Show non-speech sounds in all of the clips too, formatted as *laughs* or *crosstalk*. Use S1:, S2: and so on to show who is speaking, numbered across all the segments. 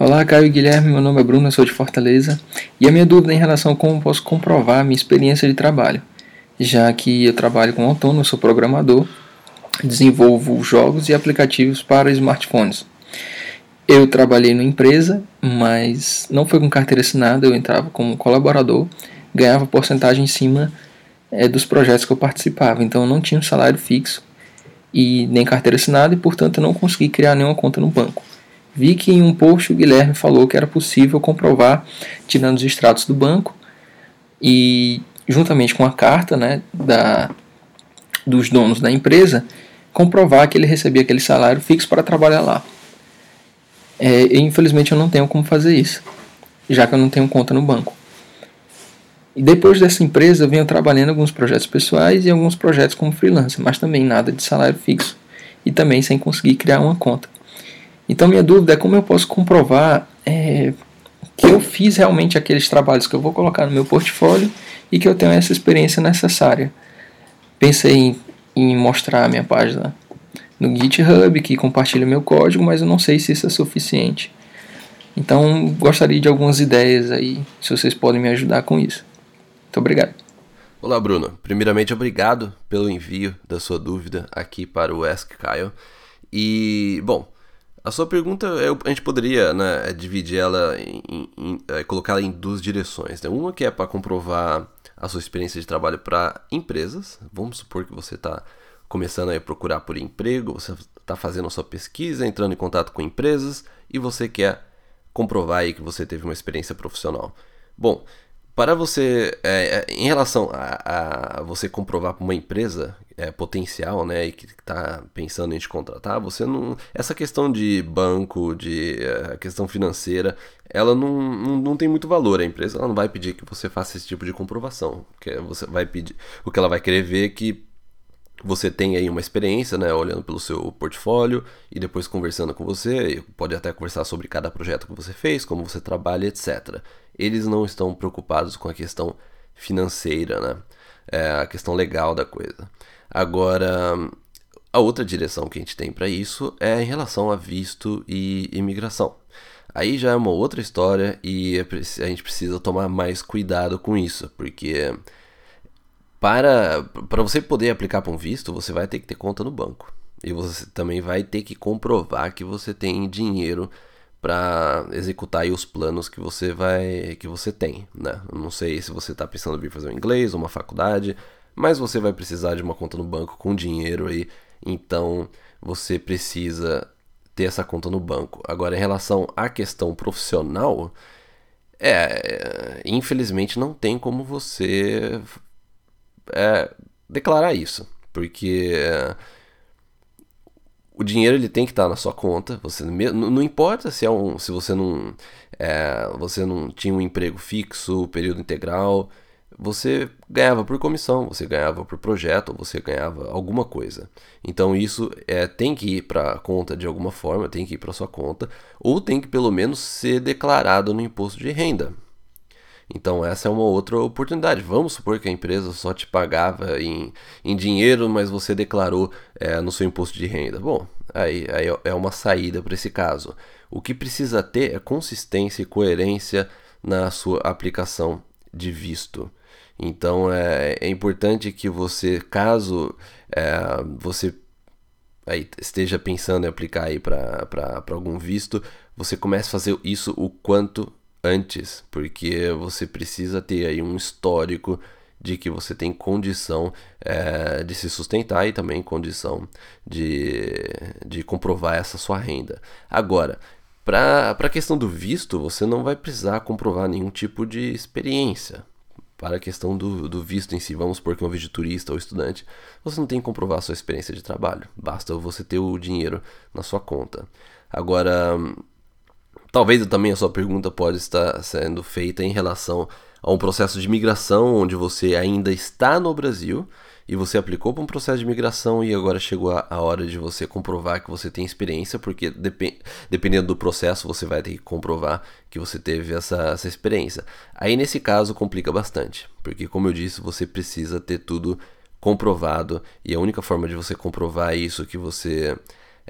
S1: Olá, Caio e Guilherme, meu nome é Bruno, sou de Fortaleza, e a minha dúvida é em relação a como posso comprovar a minha experiência de trabalho, já que eu trabalho com autônomo, sou programador, desenvolvo jogos e aplicativos para smartphones. Eu trabalhei numa empresa, mas não foi com carteira assinada, eu entrava como colaborador, ganhava porcentagem em cima é, dos projetos que eu participava, então eu não tinha um salário fixo e nem carteira assinada e, portanto, eu não consegui criar nenhuma conta no banco. Vi que em um post o Guilherme falou que era possível comprovar tirando os extratos do banco e juntamente com a carta né, da, dos donos da empresa, comprovar que ele recebia aquele salário fixo para trabalhar lá. É, infelizmente eu não tenho como fazer isso, já que eu não tenho conta no banco. E depois dessa empresa eu venho trabalhando alguns projetos pessoais e alguns projetos como freelancer, mas também nada de salário fixo e também sem conseguir criar uma conta. Então, minha dúvida é como eu posso comprovar é, que eu fiz realmente aqueles trabalhos que eu vou colocar no meu portfólio e que eu tenho essa experiência necessária. Pensei em, em mostrar a minha página no GitHub, que compartilha meu código, mas eu não sei se isso é suficiente. Então, gostaria de algumas ideias aí, se vocês podem me ajudar com isso. Muito obrigado.
S2: Olá, Bruno. Primeiramente, obrigado pelo envio da sua dúvida aqui para o Ask Kyle. E, bom, a sua pergunta, a gente poderia né, dividir ela, em é, colocá-la em duas direções. Né? Uma que é para comprovar a sua experiência de trabalho para empresas. Vamos supor que você está começando a procurar por emprego, você está fazendo a sua pesquisa, entrando em contato com empresas e você quer comprovar aí que você teve uma experiência profissional. Bom, para você, é, é, em relação a, a, você comprovar para uma empresa é, potencial, né, e que está pensando em te contratar, você não, essa questão de banco, de é, questão financeira, ela não, não, não, tem muito valor. A empresa ela não vai pedir que você faça esse tipo de comprovação, que você vai pedir, o que ela vai querer ver é que você tem aí uma experiência, né, olhando pelo seu portfólio e depois conversando com você, pode até conversar sobre cada projeto que você fez, como você trabalha, etc eles não estão preocupados com a questão financeira, né? É a questão legal da coisa. Agora, a outra direção que a gente tem para isso é em relação a visto e imigração. Aí já é uma outra história e é a gente precisa tomar mais cuidado com isso, porque para, para você poder aplicar para um visto, você vai ter que ter conta no banco. E você também vai ter que comprovar que você tem dinheiro para executar os planos que você vai que você tem, né? Não sei se você está pensando em vir fazer um inglês uma faculdade, mas você vai precisar de uma conta no banco com dinheiro aí, então você precisa ter essa conta no banco. Agora, em relação à questão profissional, é, infelizmente não tem como você é, declarar isso, porque o dinheiro ele tem que estar na sua conta. Você não, não importa se é um, se você não é, você não tinha um emprego fixo, período integral, você ganhava por comissão, você ganhava por projeto, você ganhava alguma coisa. Então isso é, tem que ir para a conta de alguma forma, tem que ir para sua conta, ou tem que pelo menos ser declarado no imposto de renda. Então essa é uma outra oportunidade. Vamos supor que a empresa só te pagava em, em dinheiro, mas você declarou é, no seu imposto de renda. Bom, aí, aí é uma saída para esse caso. O que precisa ter é consistência e coerência na sua aplicação de visto. Então é, é importante que você, caso é, você aí, esteja pensando em aplicar aí para algum visto, você comece a fazer isso o quanto antes, porque você precisa ter aí um histórico de que você tem condição é, de se sustentar e também condição de, de comprovar essa sua renda. Agora, para a questão do visto, você não vai precisar comprovar nenhum tipo de experiência. Para a questão do, do visto em si, vamos supor que é um vídeo turista ou estudante, você não tem que comprovar a sua experiência de trabalho, basta você ter o dinheiro na sua conta. Agora, talvez também a sua pergunta pode estar sendo feita em relação a um processo de migração onde você ainda está no Brasil e você aplicou para um processo de migração e agora chegou a, a, hora de você comprovar que você tem experiência, porque depend, dependendo do processo você vai ter que comprovar que você teve essa, essa experiência. Aí nesse caso complica bastante, porque como eu disse, você precisa ter tudo comprovado e a única forma de você comprovar isso que você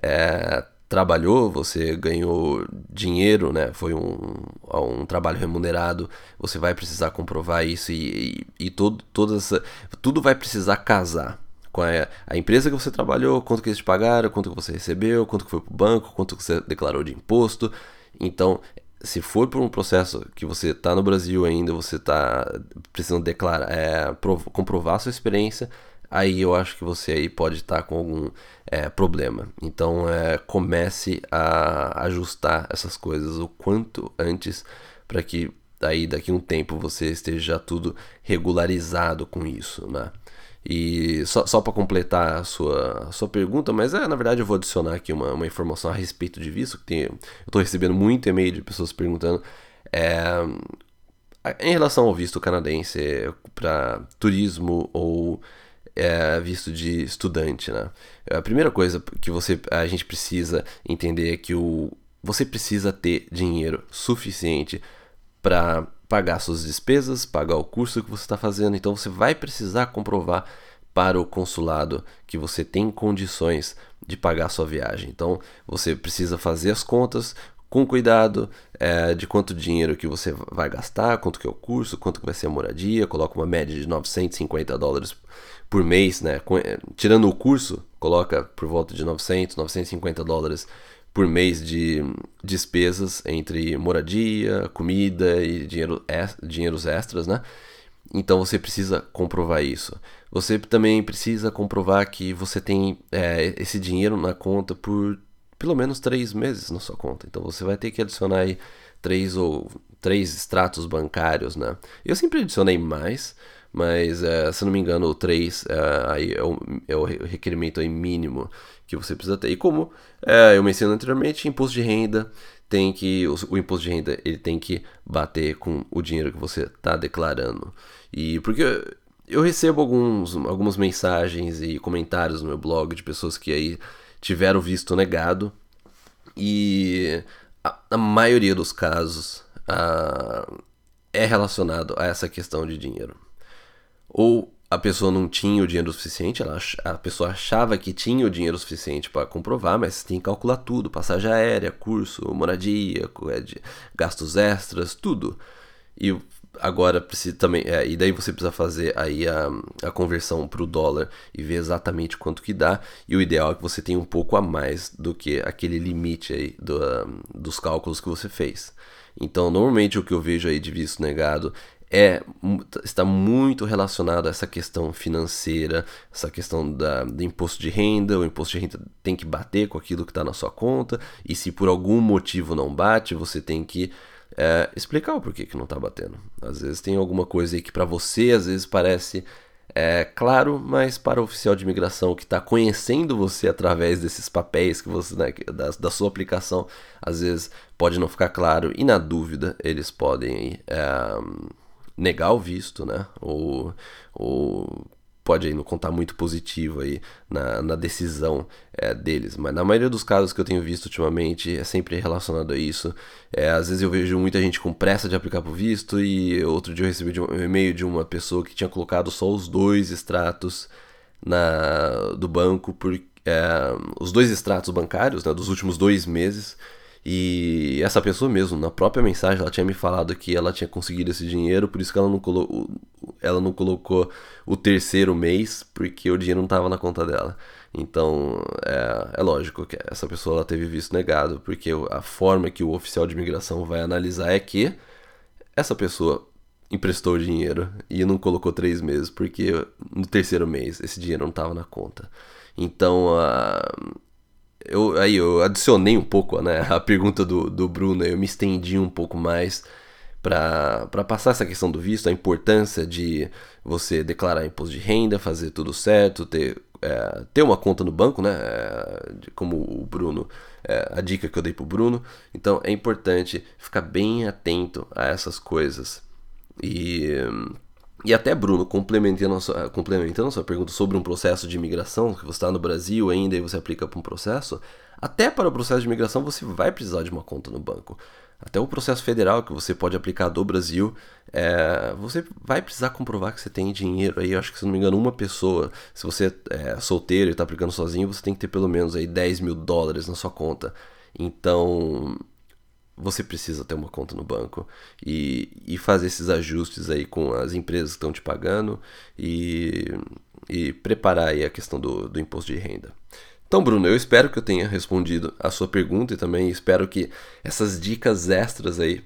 S2: é, trabalhou, você ganhou dinheiro, né? Foi um, um trabalho remunerado, você vai precisar comprovar isso e, e, e todo, todas, tudo vai precisar casar com a, a, empresa que você trabalhou, quanto que eles te pagaram, quanto que você recebeu, quanto que foi para o banco, quanto que você declarou de imposto. Então, se for por um processo que você está no Brasil ainda, você está precisando declarar, é, comprovar sua experiência, aí eu acho que você aí pode estar com algum é, problema. Então é, comece a ajustar essas coisas o quanto antes para que aí daqui um tempo você esteja tudo regularizado com isso, né? E só, só para completar a sua, a sua pergunta, mas é, na verdade eu vou adicionar aqui uma, uma informação a respeito de visto, que tem, eu estou recebendo muito e-mail de pessoas perguntando é, em relação ao visto canadense para turismo ou é, visto de estudante, né? A primeira coisa que você, a gente precisa entender é que o, você precisa ter dinheiro suficiente para pagar suas despesas, pagar o curso que você está fazendo. Então você vai precisar comprovar para o consulado que você tem condições de pagar sua viagem. Então você precisa fazer as contas com cuidado é, de quanto dinheiro que você vai gastar, quanto que é o curso, quanto que vai ser a moradia. Coloca uma média de 950 dólares por mês, né? Eh, tirando o curso, coloca por volta de 900, 950 dólares por mês de despesas entre moradia, comida e dinheiro, dinheiros extras, né? Então você precisa comprovar isso. Você também precisa comprovar que você tem é, esse dinheiro na conta por pelo menos três meses na sua conta. Então você vai ter que adicionar aí três ou três extratos bancários, né? Eu sempre adicionei mais, mas é, se não me engano 3 é, aí é, o, é o requerimento aí mínimo que você precisa ter. E como é, eu mencionei anteriormente, imposto de renda tem que o, o, imposto de renda ele tem que bater com o dinheiro que você está declarando. E porque eu recebo alguns, algumas mensagens e comentários no meu blog de pessoas que aí tiveram visto negado e a, a maioria dos casos a, é relacionado a essa questão de dinheiro ou a pessoa não tinha o dinheiro suficiente, ela, a pessoa achava que tinha o dinheiro suficiente para comprovar, mas tem que calcular tudo: passagem aérea, curso, moradia, é gastos extras, tudo. E agora precisa também, é, e daí você precisa fazer aí a, a conversão para o dólar e ver exatamente quanto que dá. E o ideal é que você tenha um pouco a mais do que aquele limite aí do, dos cálculos que você fez. Então, normalmente o que eu vejo aí de visto negado é está muito relacionado a essa questão financeira, essa questão da, do imposto de renda. O imposto de renda tem que bater com aquilo que está na sua conta, e se por algum motivo não bate, você tem que é, explicar o porquê que não está batendo. Às vezes tem alguma coisa aí que para você às vezes parece é, claro, mas para o oficial de imigração que está conhecendo você através desses papéis que você né, da, da, sua aplicação, às vezes pode não ficar claro e na dúvida eles podem é, negar o visto, né? Ou, ou pode não contar muito positivo aí na, na decisão é, deles. Mas na maioria dos casos que eu tenho visto ultimamente é sempre relacionado a isso. É, às vezes eu vejo muita gente com pressa de aplicar para o visto e outro dia eu recebi um e-mail de uma pessoa que tinha colocado só os dois extratos na, do banco, por, é, os dois extratos bancários né, dos últimos dois meses e essa pessoa mesmo, na própria mensagem, ela tinha me falado que ela tinha conseguido esse dinheiro, por isso que ela não, colo ela não colocou o terceiro mês, porque o dinheiro não estava na conta dela. Então, é, é, lógico que essa pessoa ela teve visto negado, porque a forma que o oficial de imigração vai analisar é que essa pessoa emprestou o dinheiro e não colocou três meses, porque no terceiro mês esse dinheiro não estava na conta. Então, a eu, aí eu adicionei um pouco né, a pergunta do, do Bruno, eu me estendi um pouco mais para passar essa questão do visto, a importância de você declarar imposto de renda, fazer tudo certo, ter, é, ter uma conta no banco, né? É, como o Bruno, é, a dica que eu dei pro Bruno. Então é importante ficar bem atento a essas coisas. E. E até, Bruno, complementando a, sua, complementando a sua pergunta sobre um processo de imigração, que você está no Brasil ainda e você aplica para um processo, até para o processo de imigração você vai precisar de uma conta no banco. Até o processo federal que você pode aplicar do Brasil, é, você vai precisar comprovar que você tem dinheiro aí. Eu acho que, se não me engano, uma pessoa, se você é solteiro e está aplicando sozinho, você tem que ter pelo menos aí 10 mil dólares na sua conta. Então, você precisa ter uma conta no banco e, e fazer esses ajustes aí com as empresas que estão te pagando e, e preparar aí a questão do, do imposto de renda. Então, Bruno, eu espero que eu tenha respondido a sua pergunta e também espero que essas dicas extras aí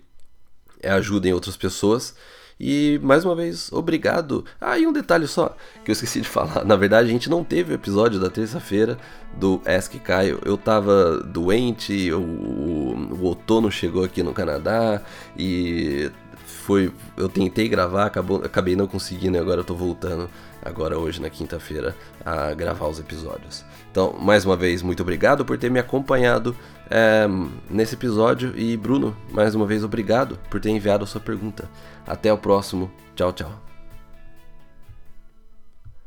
S2: ajudem outras pessoas. E mais uma vez, obrigado. Ah, e um detalhe só que eu esqueci de falar. *laughs* Na verdade, a gente não teve o episódio da terça-feira do Ask Caio. Eu tava doente, o, o, o outono chegou aqui no Canadá e foi. Eu tentei gravar, acabou, acabei não conseguindo e agora eu tô voltando agora hoje na quinta-feira a gravar os episódios. Então, mais uma vez, muito obrigado por ter me acompanhado é, nesse episódio e Bruno, mais uma vez obrigado por ter enviado a sua pergunta. Até o próximo. Tchau, tchau.